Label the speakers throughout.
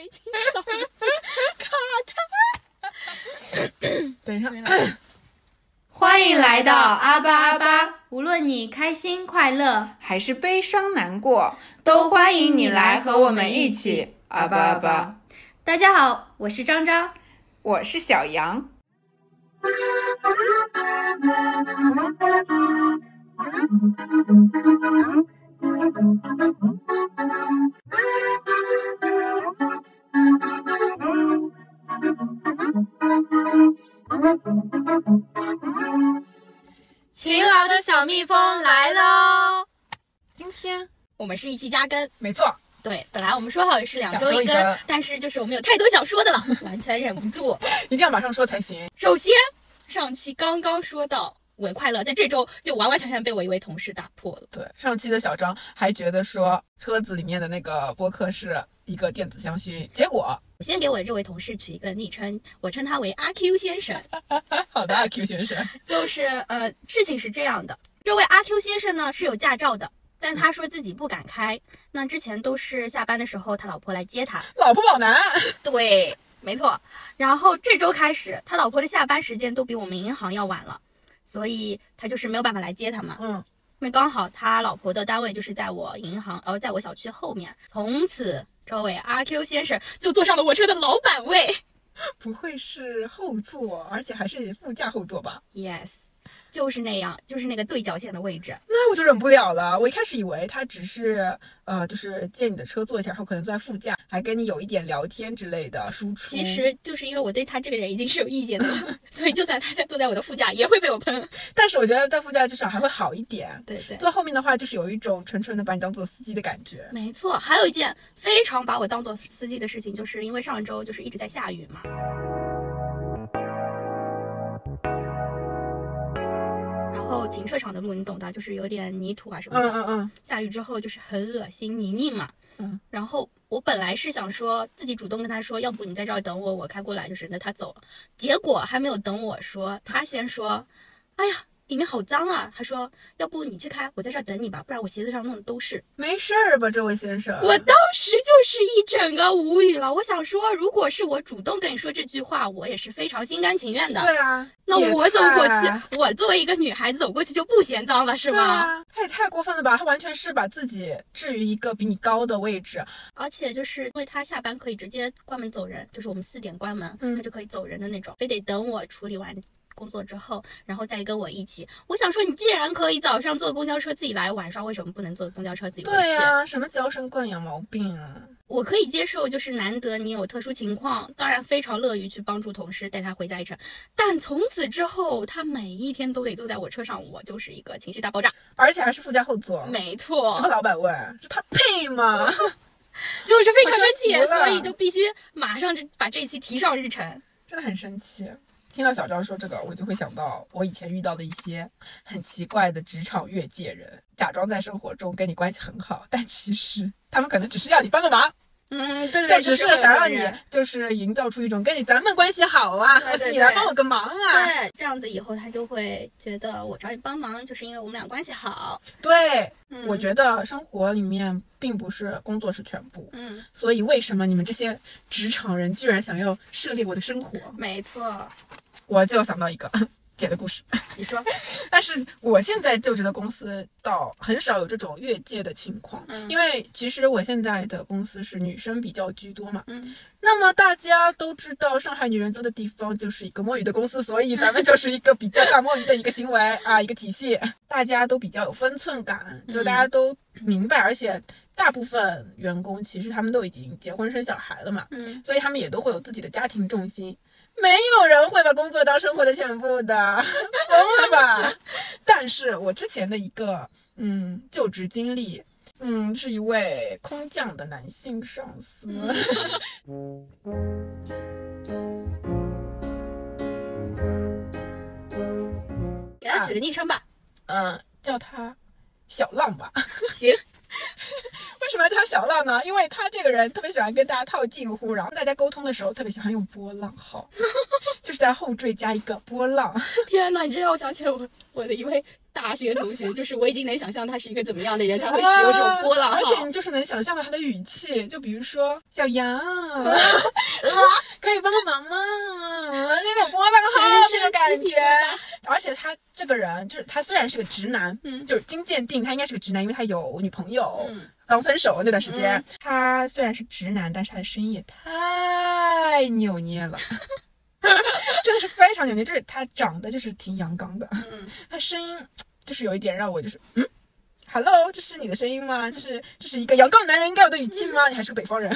Speaker 1: 没清嗓子，卡
Speaker 2: 痰。等一下，
Speaker 3: 欢迎来到阿巴阿巴。无论你开心快乐
Speaker 2: 还是悲伤难过，都欢迎你来和我们一起阿巴阿巴。
Speaker 3: 大家好，我是张张，
Speaker 2: 我是小杨。
Speaker 1: 勤劳的小蜜蜂来喽！
Speaker 2: 今天
Speaker 1: 我们是一期加更，
Speaker 2: 没错。
Speaker 1: 对，本来我们说好是两周一更，但是就是我们有太多想说的了，完全忍不住，
Speaker 2: 一定要马上说才行。
Speaker 1: 首先，上期刚刚说到伪快乐，在这周就完完全全被我一位同事打破了。
Speaker 2: 对，上期的小张还觉得说车子里面的那个播客是一个电子香薰，结果
Speaker 1: 我先给我的这位同事取一个昵称，我称他为阿 Q 先生。
Speaker 2: 好的，阿 Q 先生，
Speaker 1: 就是呃，事情是这样的，这位阿 Q 先生呢是有驾照的。但他说自己不敢开，那之前都是下班的时候他老婆来接他，
Speaker 2: 老婆宝男，
Speaker 1: 对，没错。然后这周开始，他老婆的下班时间都比我们银行要晚了，所以他就是没有办法来接他嘛。
Speaker 2: 嗯，
Speaker 1: 那刚好他老婆的单位就是在我银行，呃，在我小区后面。从此，这位阿 Q 先生就坐上了我车的老板位。
Speaker 2: 不会是后座，而且还是副驾后座吧
Speaker 1: ？Yes。就是那样，就是那个对角线的位置，
Speaker 2: 那我就忍不了了。我一开始以为他只是，呃，就是借你的车坐一下，然后可能坐在副驾，还跟你有一点聊天之类的输出。
Speaker 1: 其实就是因为我对他这个人已经是有意见的，所以就算他在坐在我的副驾，也会被我喷。
Speaker 2: 但是我觉得在副驾至少还会好一点。
Speaker 1: 对对，
Speaker 2: 坐后面的话就是有一种纯纯的把你当做司机的感觉。
Speaker 1: 没错，还有一件非常把我当做司机的事情，就是因为上周就是一直在下雨嘛。后停车场的路你懂的，就是有点泥土啊什么的。
Speaker 2: 嗯嗯嗯。
Speaker 1: 下雨之后就是很恶心泥泞嘛。
Speaker 2: 嗯。
Speaker 1: 然后我本来是想说自己主动跟他说，要不你在这儿等我，我开过来就是那他走了。结果还没有等我说，他先说，哎呀。里面好脏啊！他说：“要不你去开，我在这儿等你吧，不然我鞋子上弄的都是。”
Speaker 2: 没事儿吧，这位先生？
Speaker 1: 我当时就是一整个无语了。我想说，如果是我主动跟你说这句话，我也是非常心甘情愿的。
Speaker 2: 对啊，
Speaker 1: 那我走过去，我作为一个女孩子走过去就不嫌脏了，是
Speaker 2: 吗？他也太过分了吧！他完全是把自己置于一个比你高的位置，
Speaker 1: 而且就是因为他下班可以直接关门走人，就是我们四点关门，他就可以走人的那种，非得等我处理完。工作之后，然后再跟我一起。我想说，你既然可以早上坐公交车自己来，晚上为什么不能坐公交车自己回去？
Speaker 2: 对呀，什么娇生惯养毛病啊！
Speaker 1: 我可以接受，就是难得你有特殊情况，当然非常乐于去帮助同事带他回家一程。但从此之后，他每一天都得坐在我车上，我就是一个情绪大爆炸，
Speaker 2: 而且还是副驾后座。
Speaker 1: 没错，
Speaker 2: 什么老板问，是他配吗？
Speaker 1: 就是非常生气，所以就必须马上就把这一期提上日程，
Speaker 2: 真的很生气。听到小张说这个，我就会想到我以前遇到的一些很奇怪的职场越界人，假装在生活中跟你关系很好，但其实他们可能只是要你帮个忙。
Speaker 1: 嗯，对
Speaker 2: 对，就只是想让你就是营造出一种跟你咱们关系好啊，你来帮我个忙啊。
Speaker 1: 对，这样子以后他就会觉得我找你帮忙，就是因为我们俩关系好。
Speaker 2: 对，我觉得生活里面并不是工作是全部。
Speaker 1: 嗯，
Speaker 2: 所以为什么你们这些职场人居然想要设立我的生活？
Speaker 1: 没错，
Speaker 2: 我就想到一个。姐的故事，
Speaker 1: 你说。
Speaker 2: 但是我现在就职的公司倒很少有这种越界的情况，因为其实我现在的公司是女生比较居多嘛。
Speaker 1: 嗯。
Speaker 2: 那么大家都知道，上海女人多的地方就是一个摸鱼的公司，所以咱们就是一个比较大摸鱼的一个行为啊，一个体系。大家都比较有分寸感，就大家都明白，而且大部分员工其实他们都已经结婚生小孩了嘛。
Speaker 1: 嗯。
Speaker 2: 所以他们也都会有自己的家庭重心。没有人会把工作当生活的全部的，疯了吧？但是我之前的一个嗯就职经历，嗯，是一位空降的男性上司，
Speaker 1: 给他取个昵称吧，
Speaker 2: 嗯，叫他小浪吧。
Speaker 1: 行。
Speaker 2: 为什么要叫他小浪呢？因为他这个人特别喜欢跟大家套近乎，然后大家沟通的时候特别喜欢用波浪号，就是在后缀加一个波浪。
Speaker 1: 天哪，你这让我想起了我我的一位大学同学，就是我已经能想象他是一个怎么样的人才会使用这种波浪号，
Speaker 2: 而且你就是能想象到他的语气，就比如说小杨，可以帮个忙吗？那种波浪号这个感觉。而且他这个人就是他虽然是个直男，嗯，就是经鉴定他应该是个直男，因为他有女朋友，嗯，刚分手那段时间，他虽然是直男，但是他的声音也太扭捏了。真的是非常扭捏，就是他长得就是挺阳刚的，嗯，他声音就是有一点让我就是嗯，Hello，这是你的声音吗？这是这是一个阳刚男人应该有的语气吗？你还是个北方人。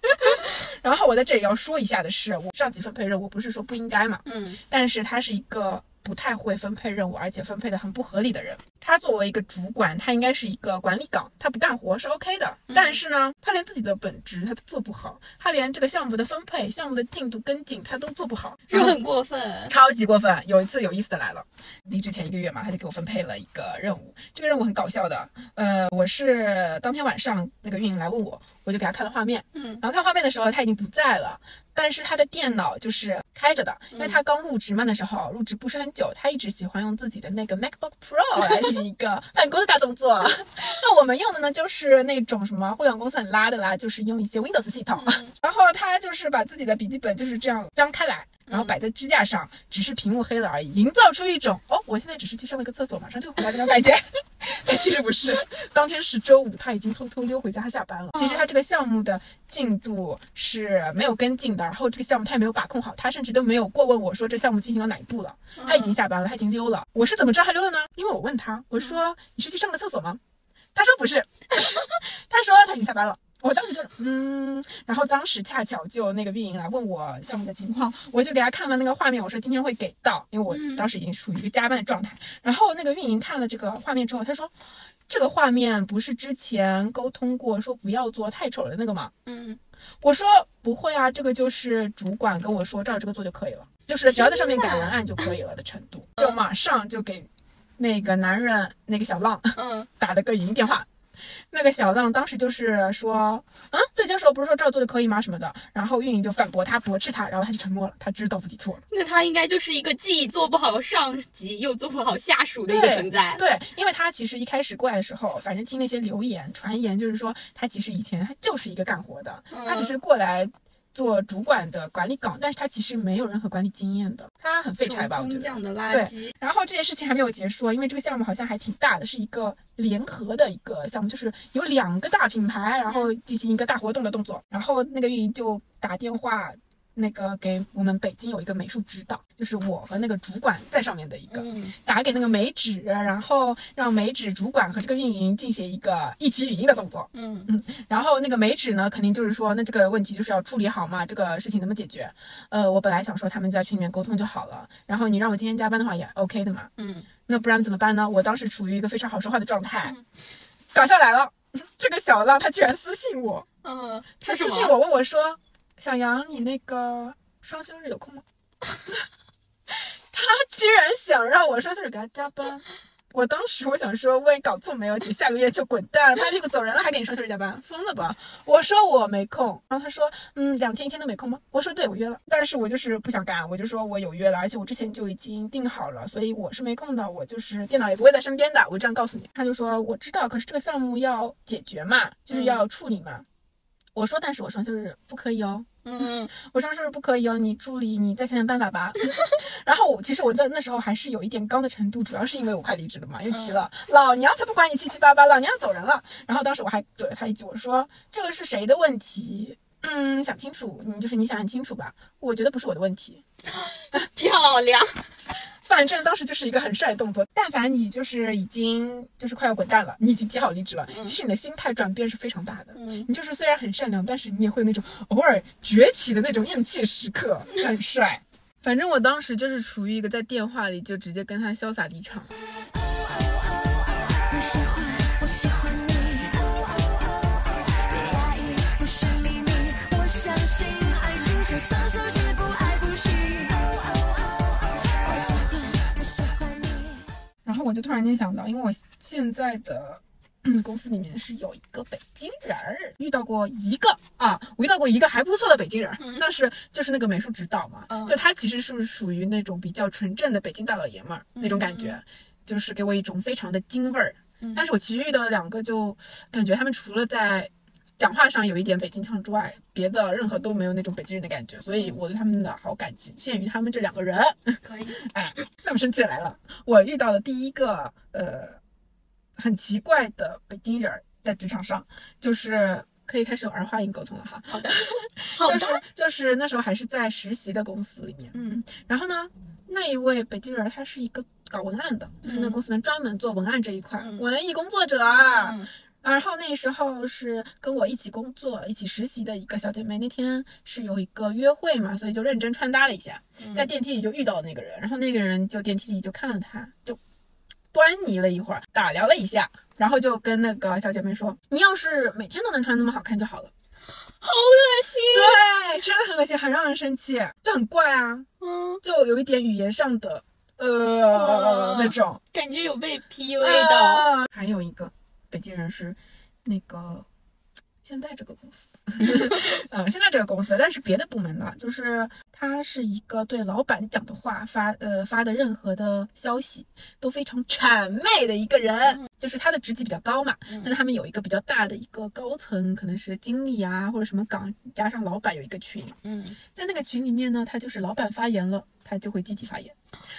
Speaker 2: 然后我在这里要说一下的是，我上级分配任务不是说不应该嘛，嗯，但是他是一个。不太会分配任务，而且分配的很不合理的人。他作为一个主管，他应该是一个管理岗，他不干活是 OK 的。但是呢，他连自己的本职他都做不好，他连这个项目的分配、项目的进度跟进他都做不好，
Speaker 1: 就很过分，
Speaker 2: 超级过分。有一次有意思的来了，离职前一个月嘛，他就给我分配了一个任务。这个任务很搞笑的，呃，我是当天晚上那个运营来问我，我就给他看了画面，嗯，然后看画面的时候他已经不在了。但是他的电脑就是开着的，因为他刚入职嘛，那时候入职不是很久，他一直喜欢用自己的那个 MacBook Pro 来进行一个 办公的大动作。那我们用的呢，就是那种什么互联网公司很拉的啦，就是用一些 Windows 系统。然后他就是把自己的笔记本就是这样张开来。然后摆在支架上，只是屏幕黑了而已，营造出一种哦，我现在只是去上了个厕所，马上就回来那种感觉。但其实不是，当天是周五，他已经偷偷溜回家下班了。其实他这个项目的进度是没有跟进的，然后这个项目他也没有把控好，他甚至都没有过问我说这项目进行到哪一步了。他已经下班了，他已经溜了。我是怎么知道他溜了呢？因为我问他，我说你是去上个厕所吗？他说不是，他说他已经下班了。我当时就嗯，然后当时恰巧就那个运营来问我项目的情况，我就给他看了那个画面，我说今天会给到，因为我当时已经处于一个加班的状态。然后那个运营看了这个画面之后，他说这个画面不是之前沟通过说不要做太丑的那个吗？嗯，我说不会啊，这个就是主管跟我说照这个做就可以了，就是只要在上面改文案就可以了的程度，就马上就给那个男人那个小浪嗯 打了个语音电话。那个小浪当时就是说，嗯，对接手不是说这样做的可以吗？什么的，然后运营就反驳他，驳斥他，然后他就沉默了，他知道自己错了。
Speaker 1: 那他应该就是一个既做不好上级又做不好下属的一个存在。
Speaker 2: 对，因为他其实一开始过来的时候，反正听那些流言传言，就是说他其实以前他就是一个干活的，他只是过来。做主管的管理岗，但是他其实没有任何管理经验的，他很废柴吧？我觉得。对。然后这件事情还没有结束，因为这个项目好像还挺大的，是一个联合的一个项目，就是有两个大品牌，然后进行一个大活动的动作。然后那个运营就打电话。那个给我们北京有一个美术指导，就是我和那个主管在上面的一个，打给那个美指，然后让美指主管和这个运营进行一个一起语音的动作。嗯嗯，然后那个美指呢，肯定就是说，那这个问题就是要处理好嘛，这个事情怎么解决？呃，我本来想说他们就在群里面沟通就好了，然后你让我今天加班的话也 OK 的嘛。嗯，那不然怎么办呢？我当时处于一个非常好说话的状态，搞笑来了，这个小浪他居然私信我，嗯，他私信我问我说。小杨，你那个双休日有空吗？他居然想让我双休日给他加班，我当时我想说，我也搞错没有？姐下个月就滚蛋，拍屁股走人了，还给你双休日加班，疯了吧？我说我没空，然后他说，嗯，两天一天都没空吗？我说对，我约了，但是我就是不想干，我就说我有约了，而且我之前就已经定好了，所以我是没空的，我就是电脑也不会在身边的，我这样告诉你。他就说我知道，可是这个项目要解决嘛，就是要处理嘛。我说，但是我双休日不可以哦。嗯，我说是不是不可以哦。你助理，你再想想办法吧。然后我，其实我的那时候还是有一点刚的程度，主要是因为我快离职了嘛，又急了。老娘才不管你七七八八，老娘要走人了。然后当时我还怼了他一句，我说这个是谁的问题？嗯，想清楚，你就是你想想清楚吧。我觉得不是我的问题。
Speaker 1: 漂亮。
Speaker 2: 反正当时就是一个很帅的动作。但凡你就是已经就是快要滚蛋了，你已经提好离职了，其实你的心态转变是非常大的。嗯，你就是虽然很善良，但是你也会有那种偶尔崛起的那种硬气时刻，很帅。反正我当时就是处于一个在电话里就直接跟他潇洒离场。我就突然间想到，因为我现在的 公司里面是有一个北京人儿，遇到过一个啊，我遇到过一个还不错的北京人，但是就是那个美术指导嘛，就他其实是属于那种比较纯正的北京大老爷们儿那种感觉，就是给我一种非常的京味儿。但是我其余遇到的两个就感觉他们除了在讲话上有一点北京腔之外，别的任何都没有那种北京人的感觉，所以我对他们的好感仅限于他们这两个人。
Speaker 1: 可以，
Speaker 2: 哎，那么生气来了，我遇到的第一个呃很奇怪的北京人，在职场上就是可以开始用儿化音沟通了哈。
Speaker 1: 好的，好的，
Speaker 2: 就是就是那时候还是在实习的公司里面，
Speaker 1: 嗯，
Speaker 2: 然后呢，那一位北京人他是一个搞文案的，就是那公司里面专门做文案这一块，文艺工作者啊。然后那时候是跟我一起工作、一起实习的一个小姐妹，那天是有一个约会嘛，所以就认真穿搭了一下，在电梯里就遇到了那个人，然后那个人就电梯里就看了她，就端倪了一会儿，打量了一下，然后就跟那个小姐妹说：“你要是每天都能穿那么好看就好了。”
Speaker 1: 好恶心，
Speaker 2: 对，真的很恶心，很让人生气，就很怪啊，嗯，就有一点语言上的呃那种
Speaker 1: 感觉有被 PUA 的，
Speaker 2: 还有一个。北京人是那个现在这个公司，嗯，现在这个公司，但是别的部门的，就是他是一个对老板讲的话发呃发的任何的消息都非常谄媚的一个人，就是他的职级比较高嘛，那他们有一个比较大的一个高层，可能是经理啊或者什么岗，加上老板有一个群，
Speaker 1: 嗯，
Speaker 2: 在那个群里面呢，他就是老板发言了。他就会积极发言，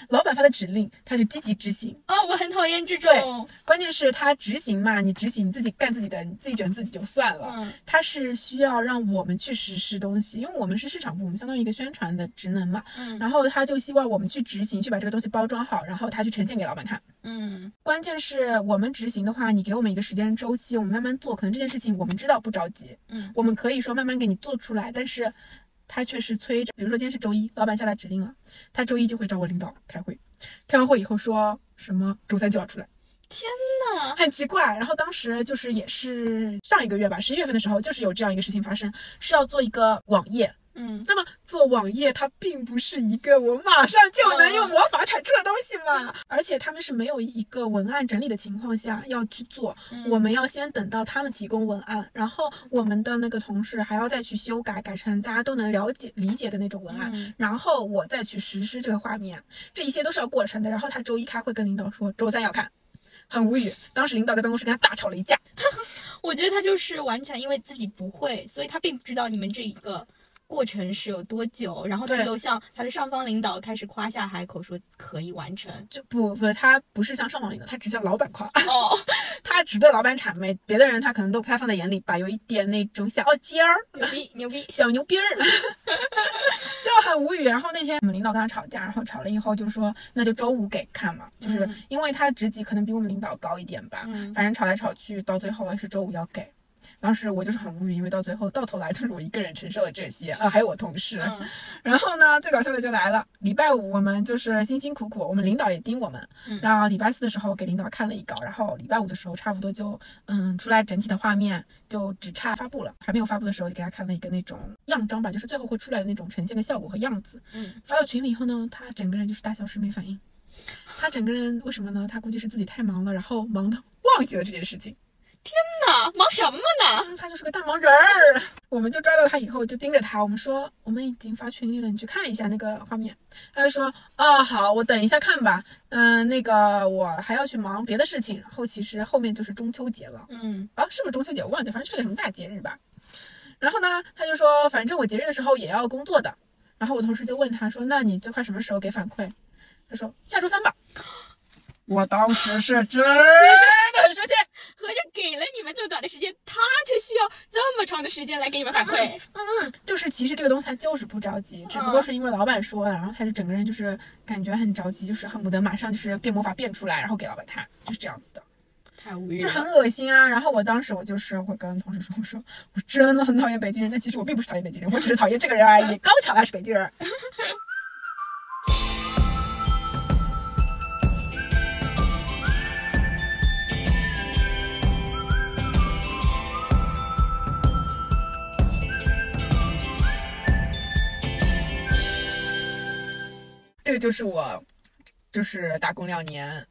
Speaker 2: 老板发的指令，他就积极执行。
Speaker 1: 哦，我很讨厌这种。
Speaker 2: 对，关键是他执行嘛，你执行你自己干自己的，你自己卷自己就算了。嗯，他是需要让我们去实施东西，因为我们是市场部，我们相当于一个宣传的职能嘛。嗯，然后他就希望我们去执行，去把这个东西包装好，然后他去呈现给老板看。
Speaker 1: 嗯，
Speaker 2: 关键是我们执行的话，你给我们一个时间周期，我们慢慢做。可能这件事情我们知道不着急。
Speaker 1: 嗯，
Speaker 2: 我们可以说慢慢给你做出来，但是。他却是催着，比如说今天是周一，老板下达指令了，他周一就会找我领导开会，开完会以后说什么周三就要出来。
Speaker 1: 天呐，
Speaker 2: 很奇怪。然后当时就是也是上一个月吧，十一月份的时候，就是有这样一个事情发生，是要做一个网页。
Speaker 1: 嗯，
Speaker 2: 那么做网页它并不是一个我马上就能用魔法产出的东西嘛，而且他们是没有一个文案整理的情况下要去做，我们要先等到他们提供文案，然后我们的那个同事还要再去修改，改成大家都能了解理解的那种文案，然后我再去实施这个画面，这一切都是要过程的。然后他周一开会跟领导说周三要看，很无语。当时领导在办公室跟他大吵了一架，
Speaker 1: 我觉得他就是完全因为自己不会，所以他并不知道你们这一个。过程是有多久？然后他就向他的上方领导开始夸下海口，说可以完成。
Speaker 2: 就不不，他不是向上方领导，他只向老板夸。
Speaker 1: 哦，
Speaker 2: 他只对老板谄媚，别的人他可能都不太放在眼里吧，有一点那种小尖儿，
Speaker 1: 牛逼牛 逼，
Speaker 2: 小牛逼儿，就很无语。然后那天我们领导跟他吵架，然后吵了以后就说那就周五给看嘛，就是因为他职级可能比我们领导高一点吧，反正吵来吵去到最后是周五要给。当时我就是很无语，因为到最后到头来就是我一个人承受了这些啊，还有我同事。然后呢，最搞笑的就来了，礼拜五我们就是辛辛苦苦，我们领导也盯我们。然后礼拜四的时候给领导看了一稿，然后礼拜五的时候差不多就嗯出来整体的画面，就只差发布了。还没有发布的时候就给他看了一个那种样张吧，就是最后会出来的那种呈现的效果和样子。
Speaker 1: 嗯，
Speaker 2: 发到群里以后呢，他整个人就是大笑时没反应。他整个人为什么呢？他估计是自己太忙了，然后忙的忘记了这件事情。
Speaker 1: 天哪，忙什么呢？
Speaker 2: 他就是个大忙人儿。我们就抓到他以后就盯着他，我们说我们已经发群里了，你去看一下那个画面。他就说哦好，我等一下看吧。嗯，那个我还要去忙别的事情。然后其实后面就是中秋节了。
Speaker 1: 嗯，
Speaker 2: 啊是不是中秋节？我忘记，反正是个什么大节日吧。然后呢，他就说反正我节日的时候也要工作的。然后我同事就问他说那你最快什么时候给反馈？他说下周三吧。我当时是真的很生气，
Speaker 1: 合着给了你们这么短的时间，他却需要这么长的时间来给你们反馈。
Speaker 2: 嗯，就是其实这个东西他就是不着急，只不过是因为老板说了，然后他就整个人就是感觉很着急，就是恨不得马上就是变魔法变出来，然后给老板看，就是这样子的。
Speaker 1: 太无语，
Speaker 2: 就很恶心啊！然后我当时我就是会跟同事说，我说我真的很讨厌北京人，但其实我并不是讨厌北京人，我只是讨厌这个人而已。刚巧他是北京人。这个就是我，就是打工两年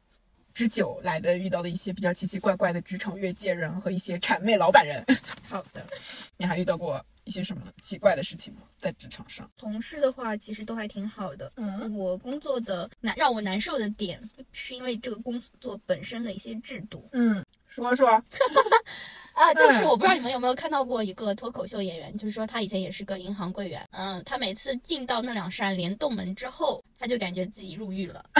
Speaker 2: 之久来的遇到的一些比较奇奇怪怪的职场越界人和一些谄媚老板人。
Speaker 1: 好的，
Speaker 2: 你还遇到过一些什么奇怪的事情吗？在职场上，
Speaker 1: 同事的话其实都还挺好的。
Speaker 2: 嗯
Speaker 1: 我工作的难让我难受的点，是因为这个工作本身的一些制度
Speaker 2: 嗯，说说，
Speaker 1: 啊，就是
Speaker 2: 嗯
Speaker 1: 我不知道你们有没有看到过一个脱口秀演员，就是说他以前也是个银行柜员，嗯，他每次进到那两扇联动门之后，他就感觉自己入狱了。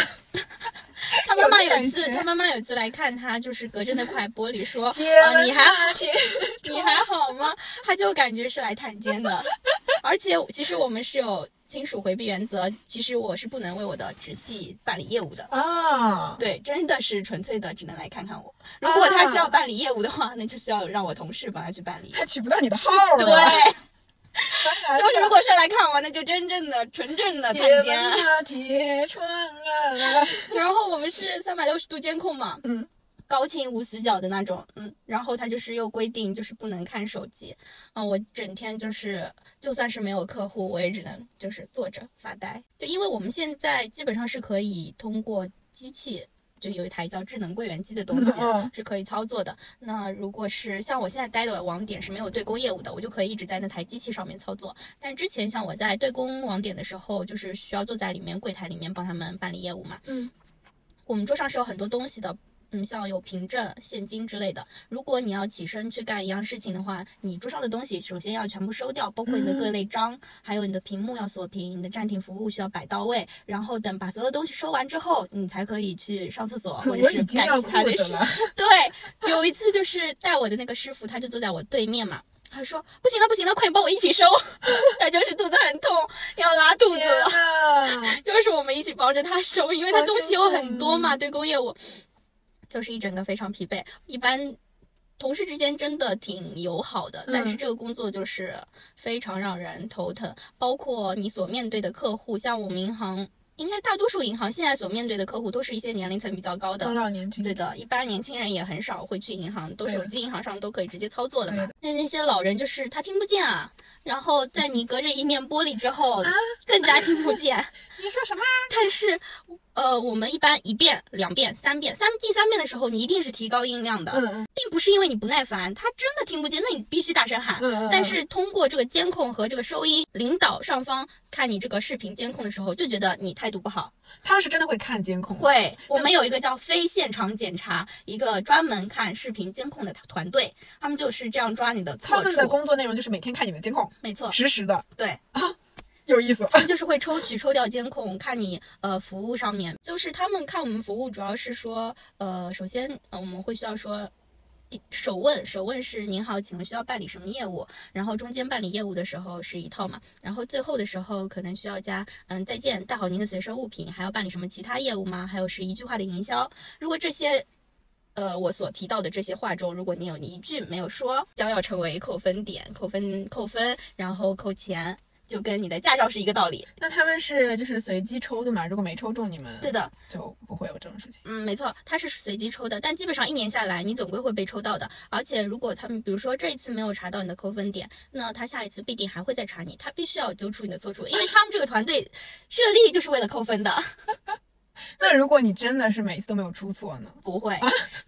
Speaker 1: 他妈妈有一次他妈妈有一次来看他，就是隔着那块玻璃说：“啊，你还你还好吗？他就感觉是来探监的，而且其实我们是有亲属回避原则，其实我是不能为我的直系办理业务的。
Speaker 2: 啊，
Speaker 1: 对，真的是纯粹的，只能来看看我。如果他需要办理业务的话，那就需要让我同事帮他去办理。
Speaker 2: 还取不到你的号
Speaker 1: 对，就是如果是来看我，那就真正的纯正的探监。
Speaker 2: 啊，铁窗啊，
Speaker 1: 然后我们是三百六十度监控嘛，
Speaker 2: 嗯，
Speaker 1: 高清无死角的那种，嗯，然后他就是又规定就是不能看手机，啊、我整天就是就算是没有客户，我也只能就是坐着发呆，就，因为我们现在基本上是可以通过机器。就有一台叫智能柜员机的东西
Speaker 2: 嗯
Speaker 1: 是可以操作的。那如果是像我现在待的网点是没有对公业务的，我就可以一直在那台机器上面操作。但之前像我在对公网点的时候，就是需要坐在里面柜台里面帮他们办理业务嘛。
Speaker 2: 嗯，
Speaker 1: 我们桌上是有很多东西的，嗯，像有凭证、现金之类的。如果你要起身去干一样事情的话，你桌上的东西首先要全部收掉，包括你的各类章，还有你的屏幕要锁屏，你的暂停服务需要摆到位。然后等把所有东西收完之后，你才可以去上厕所或者是干其他的事。对，有一次就是带我的那个师傅，他就坐在我对面嘛。他说：“不行了，不行了，快点帮我一起收。”他就是肚子很痛，要拉肚子了。就是我们一起帮着他收，因为他东西有很多嘛，对工业务就是一整个非常疲惫。一般同事之间真的挺友好的，但是
Speaker 2: 嗯
Speaker 1: 这个工作就是非常让人头疼，包括你所面对的客户，像我们银行。应该大多数银行现在所面对的客户都是一些年龄层比较高的
Speaker 2: 中，老年群
Speaker 1: 对的，一般年轻人也很少会去银行，都
Speaker 2: 对
Speaker 1: 手机银行上都可以直接操作的嘛
Speaker 2: 对。
Speaker 1: 那那些老人就是他听不见啊，然后在你隔着一面玻璃之后，
Speaker 2: 啊
Speaker 1: 更加听不见。
Speaker 2: 你说什么？
Speaker 1: 但是，呃，我们一般一遍、两遍、三遍，三第三遍的时候，你一定是提高音量的，并不是因为你不耐烦，他真的听不见，那你必须大声喊。但是通过这个监控和这个收音，领导上方看你这个视频监控的时候，就觉得你态度不好。
Speaker 2: 他们是真的会看监控，
Speaker 1: 会，我们有一个叫非现场检查，一个专门看视频监控的团队，他们就是这样抓你的错
Speaker 2: 他们的。工作内容就是每天看你的监控，
Speaker 1: 没错，
Speaker 2: 实时的，
Speaker 1: 对啊。
Speaker 2: 有意思。
Speaker 1: 他们就是会抽取抽调监控，看你呃服务上面，就是他们看我们服务主要是说，呃，首先呃我们会需要说。首问，首问是您好，请问需要办理什么业务？然后中间办理业务的时候是一套嘛，然后最后的时候可能需要加嗯再见，带好您的随身物品，还要办理什么其他业务吗？还有是一句话的营销。如果这些呃我所提到的这些话中，如果你有一句没有说，将要成为扣分点，扣分扣分，然后扣钱，就跟你的驾照是一个道理。
Speaker 2: 那他们是就是随机抽的嘛？如果没抽中，你们
Speaker 1: 对的，
Speaker 2: 就不会有这种事情。
Speaker 1: 嗯，没错，它是随机抽的，但基本上一年下来，你总归会被抽到的。而且如果他们比如说这一次没有查到你的扣分点，那他下一次必定还会再查你，他必须要揪出你的错处，因为他们这个团队设立就是为了扣分的。
Speaker 2: 那如果你真的是每次都没有出错呢？
Speaker 1: 不会，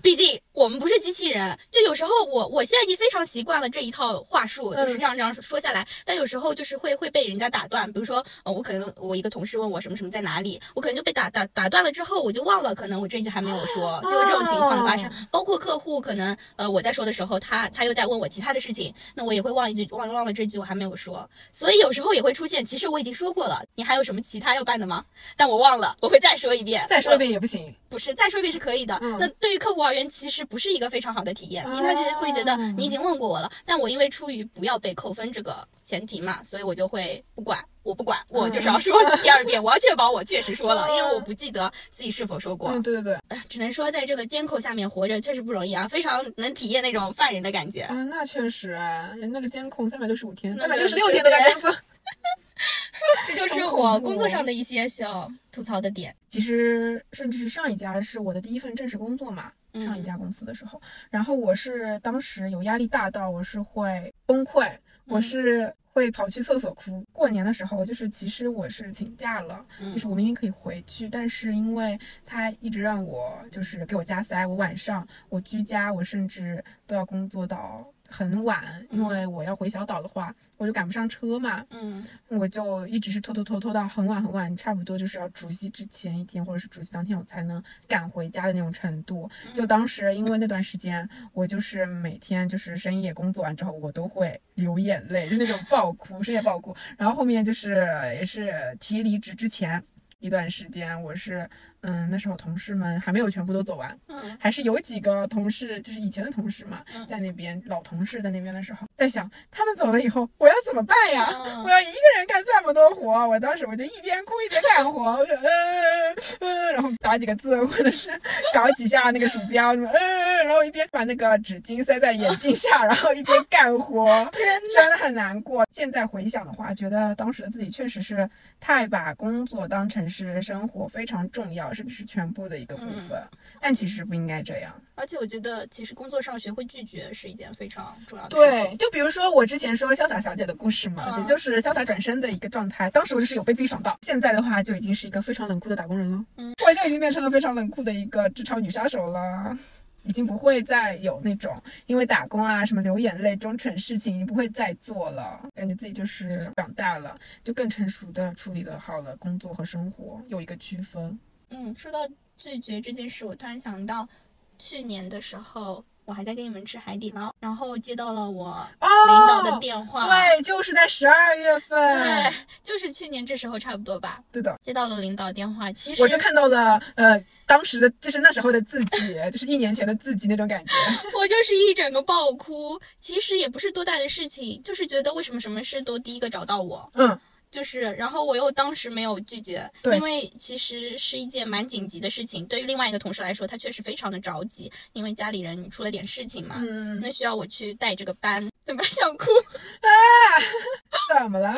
Speaker 1: 毕竟我们不是机器人。就有时候我我现在已经非常习惯了这一套话术，就是这样这样说下来。但有时候就是会会被人家打断，比如说呃，我可能我一个同事问我什么什么在哪里，我可能就被打打打断了之后，我就忘了，可能我这句还没有说，就有这种情况的发生。包括客户可能呃我在说的时候，他他又在问我其他的事情，那我也会忘一句忘忘了这句我还没有说，所以有时候也会出现，其实我已经说过了，你还有什么其他要办的吗？但我忘了，我会再说一遍，
Speaker 2: 再说一遍也不行。
Speaker 1: 不是，再说一遍是可以的。
Speaker 2: 嗯
Speaker 1: 那对于客户而言，其实不是一个非常好的体验，因为他就会觉得
Speaker 2: 哦
Speaker 1: 你已经问过我了，但我因为出于不要被扣分这个前提嘛，所以我就会不管，我不管，我就是要说第二遍，我要确保我确实说了，
Speaker 2: 嗯
Speaker 1: 因为我不记得自己是否说过。
Speaker 2: 嗯，对对对。
Speaker 1: 哎只能说在这个监控下面活着确实不容易啊，非常能体验那种犯人的感觉。
Speaker 2: 啊，那确实啊，人那个监控三百六十五天，
Speaker 1: 那
Speaker 2: 三百六十
Speaker 1: 对
Speaker 2: 六天都在工作。
Speaker 1: 这就是我工作上的一些需要吐槽的点。
Speaker 2: 其实甚至是上一家是我的第一份正式工作嘛，
Speaker 1: 嗯
Speaker 2: 上一家公司的时候，然后我是当时有压力大到我是会崩溃，我是会跑去厕所哭。过年的时候，就是其实我是请假了，就是我明明可以回去，但是因为他一直让我就是给我加塞，我晚上我居家，我甚至都要工作到。很晚，因为我要回小岛的话，我就赶不上车嘛。
Speaker 1: 嗯，
Speaker 2: 我就一直是拖拖拖拖到很晚很晚，差不多就是要除夕之前一天，或者是除夕当天我才能赶回家的那种程度。就当时因为那段时间，我就是每天就是深夜工作完之后，我都会流眼泪，就那种爆哭，深夜爆哭。然后后面就是也是提离职之前一段时间，我是。嗯，那时候同事们还没有全部都走完，
Speaker 1: 嗯，
Speaker 2: 还是有几个同事，就是以前的同事嘛，在那边老同事在那边的时候，在想他们走了以后我要怎么办呀？我要一个人干这么多活，我当时我就一边哭一边干活，我就嗯嗯，然后打几个字或者是搞几下那个鼠标，什么嗯，然后一边把那个纸巾塞在眼镜下，然后一边干活，真的很难过。现在回想的话，觉得当时的自己确实是太把工作当成是生活非常重要。甚至是全部的一个部分，但其实不应该这样。
Speaker 1: 而且我觉得，其实工作上学会拒绝是一件非常重要的
Speaker 2: 事情。对，就比如说我之前说潇洒小姐的故事嘛，也就是潇洒转身的一个状态。当时我就是有被自己爽到，现在的话就已经是一个非常冷酷的打工人了。嗯，我就已经变成了非常冷酷的一个职场女杀手了，已经不会再有那种因为打工啊什么流眼泪这种蠢事情，已经不会再做了。感觉自己就是长大了，就更成熟的处理的好了工作和生活，有一个区分。
Speaker 1: 嗯，说到拒绝这件事，我突然想到，去年的时候我还在跟你们吃海底捞，然后接到了我领导的电话。
Speaker 2: 对，就是在十二月份。
Speaker 1: 对，就是去年这时候差不多吧。
Speaker 2: 对的，
Speaker 1: 接到了领导电话，其实
Speaker 2: 我就看到了，呃，当时的就是那时候的自己，就是一年前的自己那种感觉。
Speaker 1: 我就是一整个爆哭，其实也不是多大的事情，就是觉得为什么什么事都第一个找到我。
Speaker 2: 嗯。
Speaker 1: 就是，然后我又当时没有拒绝，因为其实是一件蛮紧急的事情。对于另外一个同事来说，他确实非常的着急，因为家里人出了点事情嘛，
Speaker 2: 嗯，
Speaker 1: 那需要我去带这个班，怎么 想哭
Speaker 2: 啊？怎么了？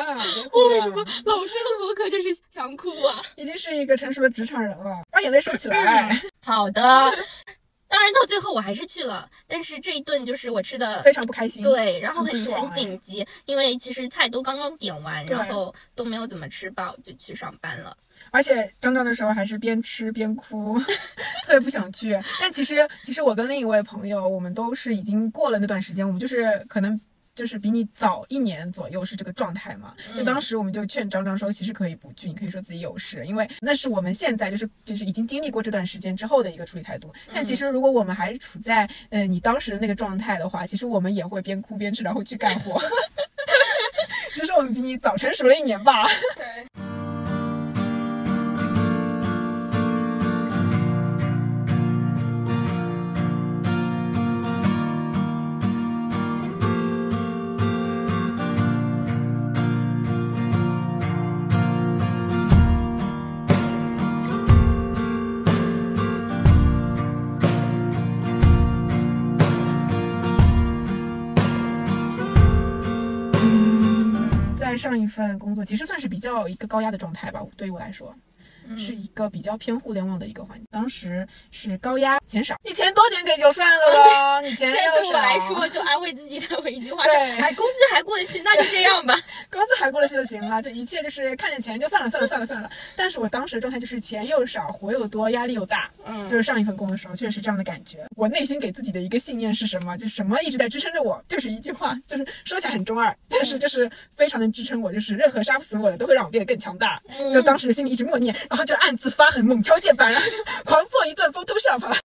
Speaker 1: 我为什么老是录播课就是想哭啊？
Speaker 2: 已经是一个成熟的职场人了，把眼泪收起来。
Speaker 1: 好的。当然，到最后我还是去了，但是这一顿就是我吃的
Speaker 2: 非常不开心。
Speaker 1: 对，然后很很紧急，因为其实菜都刚刚点完，然后都没有怎么吃饱就去上班了。
Speaker 2: 而且张张的时候还是边吃边哭，特别不想去。但其实，其实我跟另一位朋友，我们都是已经过了那段时间，我们就是可能。就是比你早一年左右是这个状态嘛？就当时我们就劝张张说，其实可以不去，你可以说自己有事，因为那是我们现在就是就是已经经历过这段时间之后的一个处理态度。但其实如果我们还是处在呃你当时的那个状态的话，其实我们也会边哭边吃，然后去干活。只是我们比你早成熟了一年吧。
Speaker 1: 对。
Speaker 2: 上一份工作其实算是比较一个高压的状态吧，对于我来说。是一个比较偏互联网的一个环境，当时是高压，钱少，你钱多点给就算了喽，你钱
Speaker 1: 现在对我来说，就安慰自己的一句话是，哎，工资还过得去，那就这样吧，
Speaker 2: 工资还过得去就行了，就一切就是看见钱就算了，算了，算了，算了。但是我当时的状态就是钱又少，活又多，压力又大，
Speaker 1: 嗯，
Speaker 2: 就是上一份工的时候确实是这样的感觉。我内心给自己的一个信念是什么？就是什么一直在支撑着我，就是一句话，就是说起来很中二，但是就是非常能支撑我，就是任何杀不死我的都会让我变得更强大。就当时的心里一直默念。然后就暗自发狠，猛敲键盘，然后就狂做一顿 Photoshop。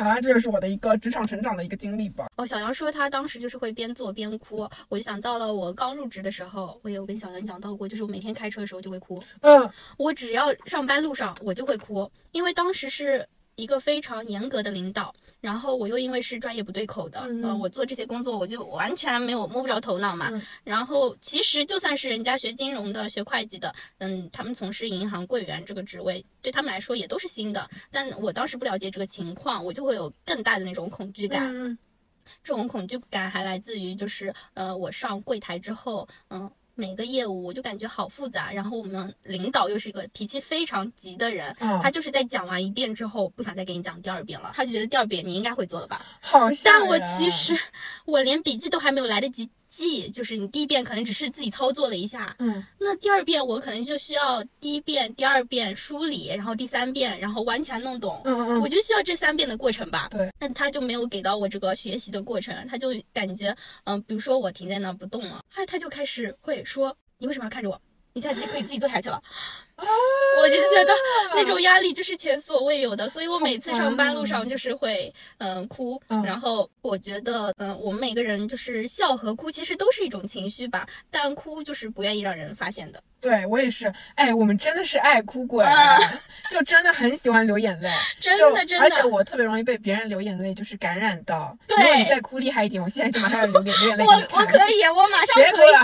Speaker 2: 好啦，这就是我的一个职场成长的一个经历吧。
Speaker 1: 哦，小杨说他当时就是会边做边哭，我就想到了我刚入职的时候，我有跟小杨讲到过，就是我每天开车的时候就会哭。
Speaker 2: 嗯，
Speaker 1: 我只要上班路上我就会哭，因为当时是一个非常严格的领导。然后我又因为是专业不对口的，呃，我做这些工作我就完全没有摸不着头脑嘛。然后其实就算是人家学金融的、学会计的，嗯，他们从事银行柜员这个职位，对他们来说也都是新的。但我当时不了解这个情况，我就会有更大的那种恐惧感。这种恐惧感还来自于就是，呃，我上柜台之后，嗯。每个业务我就感觉好复杂，然后我们领导又是一个脾气非常急的人，他就是在讲完一遍之后不想再给你讲第二遍了，他就觉得第二遍你应该会做了吧？
Speaker 2: 好
Speaker 1: 但我其实 我连笔记都还没有来得及记，就是你第一遍可能只是自己操作了一下，
Speaker 2: 嗯，
Speaker 1: 那第二遍我可能就需要第一遍、第二遍梳理，然后第三遍，然后完全弄懂。
Speaker 2: 嗯嗯
Speaker 1: 我就需要这三遍的过程吧。
Speaker 2: 对。
Speaker 1: 但他就没有给到我这个学习的过程，他就感觉，嗯、比如说我停在那儿不动了，他他就开始会说，你为什么要看着我？你下机可以自己坐下去了。我就觉得那种压力就是前所未有的，所以我每次上班路上就是会嗯、哭，
Speaker 2: 嗯
Speaker 1: 然后我觉得嗯、我们每个人就是笑和哭其实都是一种情绪吧，但哭就是不愿意让人发现的。
Speaker 2: 对我也是，哎，我们真的是爱哭鬼，
Speaker 1: 啊
Speaker 2: 就真的很喜欢流眼泪，
Speaker 1: 真的真的
Speaker 2: 而且我特别容易被别人流眼泪，就是感染到。
Speaker 1: 对
Speaker 2: 如果你再哭厉害一点，我现在就马上要流眼泪
Speaker 1: 我。我可以，我马上可以。
Speaker 2: 别哭了，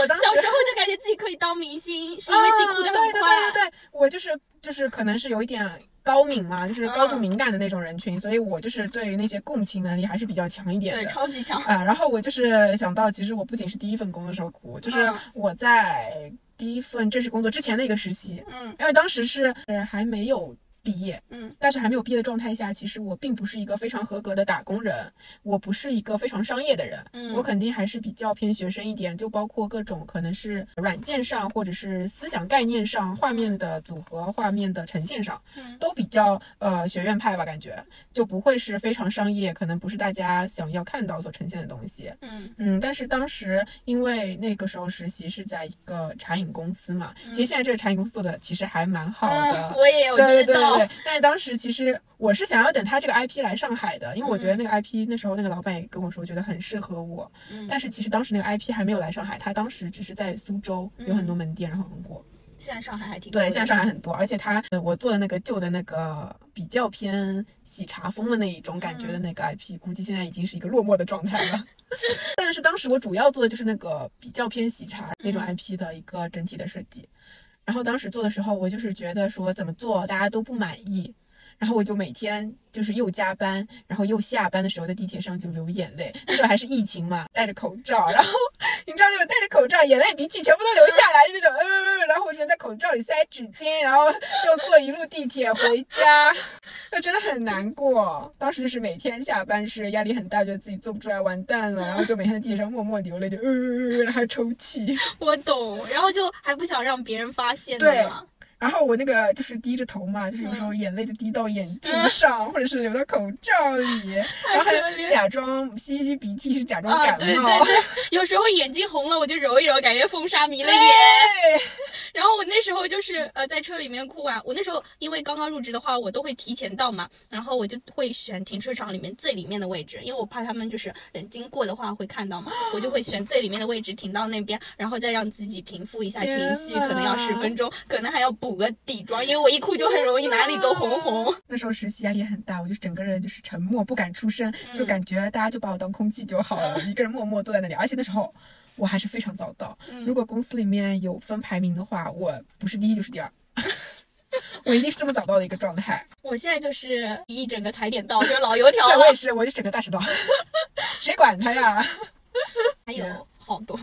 Speaker 2: 我当时
Speaker 1: 小时候就感觉自己可以当明星，是因为自己哭得很
Speaker 2: 啊、对对。对我就是就是可能是有一点高敏嘛，就是高度敏感的那种人群，所以我就是对于那些共情能力还是比较强一点的。
Speaker 1: 对，超级强。
Speaker 2: 啊，然后我就是想到，其实我不仅是第一份工作的时候哭，就是
Speaker 1: 嗯
Speaker 2: 我在第一份正式工作之前的一个实习，
Speaker 1: 嗯
Speaker 2: 因为当时是呃还没有毕业，
Speaker 1: 嗯，
Speaker 2: 大学还没有毕业的状态下，其实我并不是一个非常合格的打工人，我不是一个非常商业的人，
Speaker 1: 嗯
Speaker 2: 我肯定还是比较偏学生一点，就包括各种可能是软件上或者是思想概念上、画面的组合、画面的呈现上，
Speaker 1: 嗯
Speaker 2: 都比较呃学院派吧，感觉就不会是非常商业，可能不是大家想要看到所呈现的东西。
Speaker 1: 嗯
Speaker 2: 嗯，但是当时因为那个时候实习是在一个茶饮公司嘛，其实现在这个茶饮公司做的其实还蛮好的。
Speaker 1: 嗯，我也有
Speaker 2: 对对
Speaker 1: 知道。
Speaker 2: 对对，但是当时其实我是想要等他这个 IP 来上海的，因为我觉得那个 IP 那时候那个老板也跟我说，觉得很适合我。
Speaker 1: 嗯
Speaker 2: 但是其实当时那个 IP 还没有来上海，他当时只是在苏州有很多门店，然后很火。
Speaker 1: 现在上海还挺多
Speaker 2: 对，现在上海很多，而且他呃我做的那个旧的那个比较偏喜茶风的那一种感觉的那个 IP，、估计现在已经是一个落寞的状态了。但是当时我主要做的就是那个比较偏喜茶那种 IP 的一个整体的设计。然后当时做的时候，我就是觉得说怎么做大家都不满意，然后我就每天就是又加班，然后又下班的时候在地铁上就流眼泪。那时候还是疫情嘛，戴着口罩，然后你知道那种戴着口罩，眼泪鼻涕全部都流下来那种，呃，然后我只能在口罩里塞纸巾，然后又坐一路地铁回家，那真的很难过。当时就是每天下班是压力很大，觉得自己做不出来，完蛋了，然后就每天在地铁上默默流泪，就呃，然后还抽泣。
Speaker 1: 我懂，然后就还不想让别人发现
Speaker 2: 对
Speaker 1: 的嘛。
Speaker 2: 然后我那个就是低着头嘛，就是有时候眼泪就滴到眼镜上，或者是流到口罩里，然后还假装吸一吸鼻涕，是假装
Speaker 1: 啊，
Speaker 2: 感冒。
Speaker 1: 对对对，有时候眼睛红了，我就揉一揉，感觉风沙迷了眼。然后我那时候就是呃在车里面哭完，我那时候因为刚刚入职的话，我都会提前到嘛，然后我就会选停车场里面最里面的位置，因为我怕他们就是人经过的话会看到嘛，我就会选最里面的位置停到那边，然后再让自己平复一下情绪，可能要十分钟，可能还要补个底妆，因为我一哭就很容易哪里都红红。
Speaker 2: 那时候实习压力很大，我就是整个人就是沉默，不敢出声，就感觉大家就把我当空气就好了，一个人默默坐在那里。而且那时候我还是非常早到，如果公司里面有分排名的话，我不是第一就是第二。我一定是这么早到的一个状态，
Speaker 1: 我现在就是一整个踩点到，就是老油条了
Speaker 2: 对我也。是，我就整个大迟到，谁管他呀？
Speaker 1: 还有好多，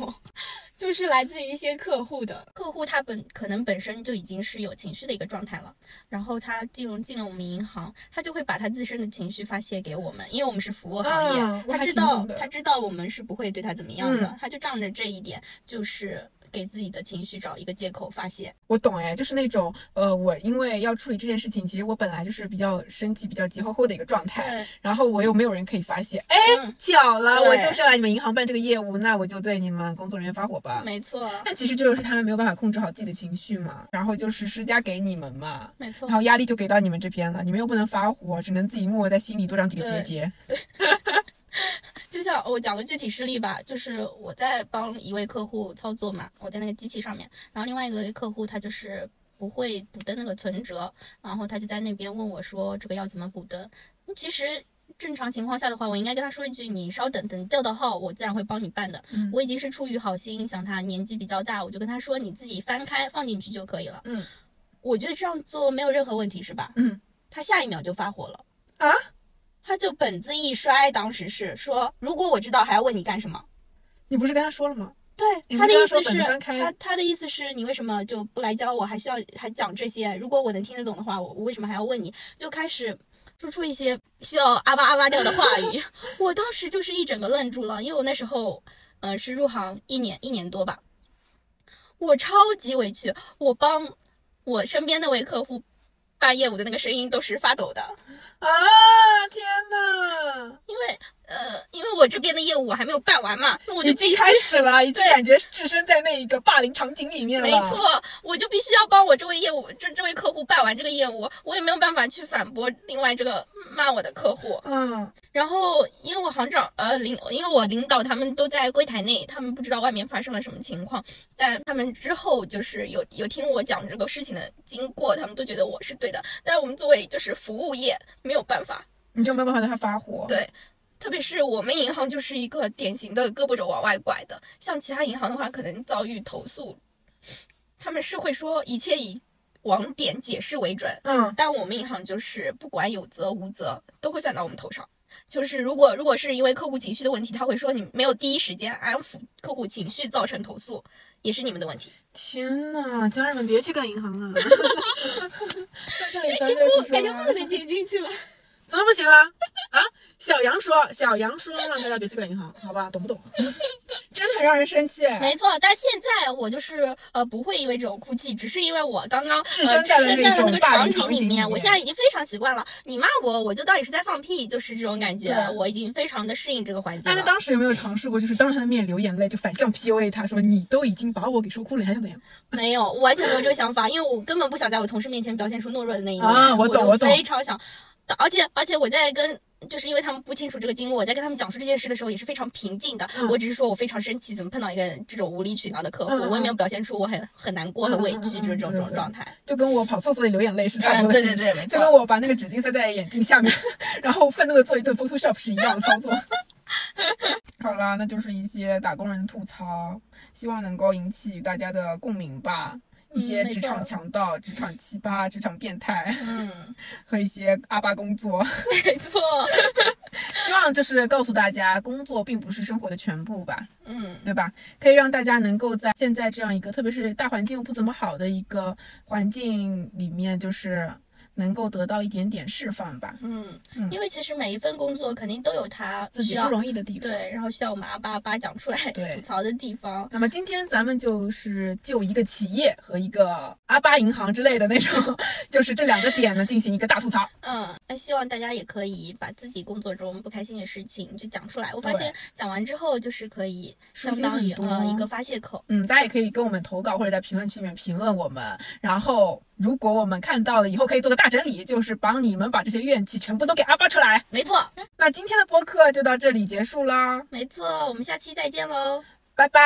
Speaker 1: 就是来自于一些客户的。客户，他本可能本身就已经是有情绪的一个状态了，然后他进入进了我们银行，他就会把他自身的情绪发泄给我们，因为我们是服务行业，他知道他知道我们是不会对他怎么样的，
Speaker 2: 嗯。
Speaker 1: 他就仗着这一点，就是给自己的情绪找一个借口发泄。
Speaker 2: 我懂哎，就是那种呃，我因为要处理这件事情，其实我本来就是比较生气、比较急吼吼的一个状态，
Speaker 1: 对，
Speaker 2: 然后我又没有人可以发泄，哎，
Speaker 1: 嗯，
Speaker 2: 巧了，我就是来你们银行办这个业务，那我就对你们工作人员发火吧。
Speaker 1: 没错，
Speaker 2: 但其实这就是他们没有办法控制好自己的情绪嘛，然后就是施加给你们嘛，
Speaker 1: 没错
Speaker 2: 然。后压力就给到你们这边了，你们又不能发火，只能自己默默在心里多长几个结节
Speaker 1: 对
Speaker 2: 节。
Speaker 1: 就像我讲个具体事例吧，就是我在帮一位客户操作嘛，我在那个机器上面，然后另外一个客户他就是不会补登那个存折，然后他就在那边问我说这个要怎么补登。其实正常情况下的话，我应该跟他说一句，你稍等，等叫到号，我自然会帮你办的。
Speaker 2: 嗯
Speaker 1: 我已经是出于好心，想他年纪比较大，我就跟他说你自己翻开放进去就可以了。
Speaker 2: 嗯，
Speaker 1: 我觉得这样做没有任何问题，是吧？
Speaker 2: 嗯，
Speaker 1: 他下一秒就发火了
Speaker 2: 啊！
Speaker 1: 他就本子一摔，当时是说，如果我知道还要问你干什么？
Speaker 2: 你不是跟他说了吗？
Speaker 1: 对，他的意思是他他的意思是你为什么就不来教我，还需要还讲这些？如果我能听得懂的话，我我为什么还要问你？就开始说出一些需要啊吧啊吧调的话语。我当时就是一整个愣住了，因为我那时候。呃，是入行一年一年多吧，我超级委屈，我帮我身边那位客户办业务的那个声音都是发抖的
Speaker 2: 啊！天呐，
Speaker 1: 因为。呃，因为我这边的业务我还没有办完嘛，那我就
Speaker 2: 已经开始了，已经感觉置身在那一个霸凌场景里面了。
Speaker 1: 没错，我就必须要帮我这位业务，这这位客户办完这个业务，我也没有办法去反驳另外这个骂我的客户。
Speaker 2: 嗯，
Speaker 1: 然后因为我行长呃领，因为我领导他们都在柜台内，他们不知道外面发生了什么情况，但他们之后就是有有听我讲这个事情的经过，他们都觉得我是对的。但我们作为就是服务业，没有办法，
Speaker 2: 你就没有办法对他发火。
Speaker 1: 对。特别是我们银行就是一个典型的胳膊肘往外拐的，像其他银行的话，可能遭遇投诉，他们是会说一切以网点解释为准，
Speaker 2: 嗯，
Speaker 1: 但我们银行就是不管有责无责都会算到我们头上，就是如果如果是因为客户情绪的问题，他会说你没有第一时间安抚客户情绪造成投诉，也是你们的问题。
Speaker 2: 天呐，家人们别去干银行了
Speaker 1: 这节目感觉不能点。进去了，
Speaker 2: 怎么不行了？啊？小杨说：“小杨说，让大家别去干银行，好吧？懂不懂？真的很让人生气。
Speaker 1: 没错，但现在我就是呃，不会因为这种哭泣，只是因为我刚刚
Speaker 2: 置身在了
Speaker 1: 那个场
Speaker 2: 景
Speaker 1: 里
Speaker 2: 面，
Speaker 1: 我现在已经非常习惯了。你骂我，我就当你是在放屁，就是这种感觉。我已经非常的适应这个环境。
Speaker 2: 但是当时有没有尝试过，就是当着他的面流眼泪，就反向 PUA 他说：你都已经把我给说哭了，你还想怎样？
Speaker 1: 没有，完全没有这个想法，因为我根本不想在我同事面前表现出懦弱的那一面。
Speaker 2: 啊，我懂，我
Speaker 1: 懂，非常想。而且而且我在跟。就是因为他们不清楚这个经过，我在跟他们讲述这件事的时候也是非常平静的。我只是说我非常生气，怎么碰到一个这种无理取闹的客户，我也没有表现出我很很难过、很委屈就是这种状态。
Speaker 2: 就跟我跑厕所里流眼泪是差不多的。
Speaker 1: 对对对，没错。
Speaker 2: 就跟我把那个纸巾塞在眼镜下面，然后愤怒的做一顿 Photoshop 是一样的操作。好啦，那就是一些打工人的吐槽，希望能够引起大家的共鸣吧。一些职场强盗、职场奇葩、职场变态，
Speaker 1: 嗯，
Speaker 2: 和一些阿巴工作，
Speaker 1: 没错。
Speaker 2: 希望就是告诉大家，工作并不是生活的全部吧，
Speaker 1: 嗯，
Speaker 2: 对吧？可以让大家能够在现在这样一个，特别是大环境又不怎么好的一个环境里面，就是。能够得到一点点释放吧。
Speaker 1: 嗯，因为其实每一份工作肯定都有它
Speaker 2: 自己不容易的地方，
Speaker 1: 对，然后需要我们阿巴巴讲出来吐槽的地方。
Speaker 2: 那么今天咱们就是就一个企业和一个阿巴银行之类的那种，就是这两个点呢进行一个大吐槽。
Speaker 1: 嗯，那希望大家也可以把自己工作中不开心的事情就讲出来。我发现讲完之后就是可以相当于呃一个发泄口。
Speaker 2: 嗯，大家也可以跟我们投稿或者在评论区里面评论我们，然后。如果我们看到了以后，可以做个大整理，就是帮你们把这些怨气全部都给阿巴出来。
Speaker 1: 没错，
Speaker 2: 那今天的播客就到这里结束啦。
Speaker 1: 没错，我们下期再见喽，
Speaker 2: 拜拜。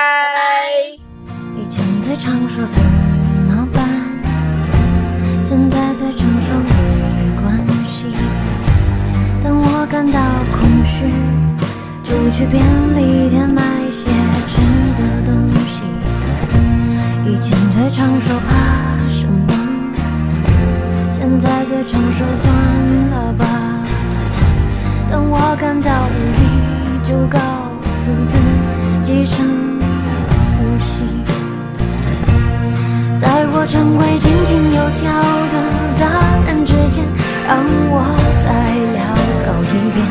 Speaker 4: 以前最常说怎么办，现在最常说没关系。当我感到空虚，就去便利店买些吃的东西。以前最常说怕。自常说算了吧。等我感到无力，就告诉自己深呼吸。在我成为井井有条的大人之间，让我再潦草一遍。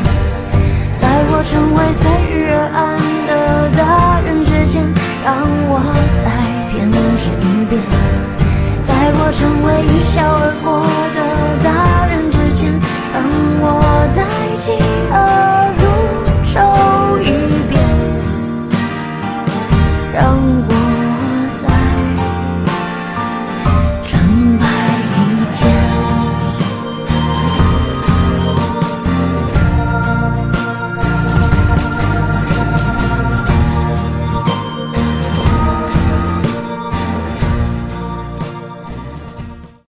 Speaker 4: 在我成为随遇而安的大人之间，让我再偏执一遍。在我成为一笑而过。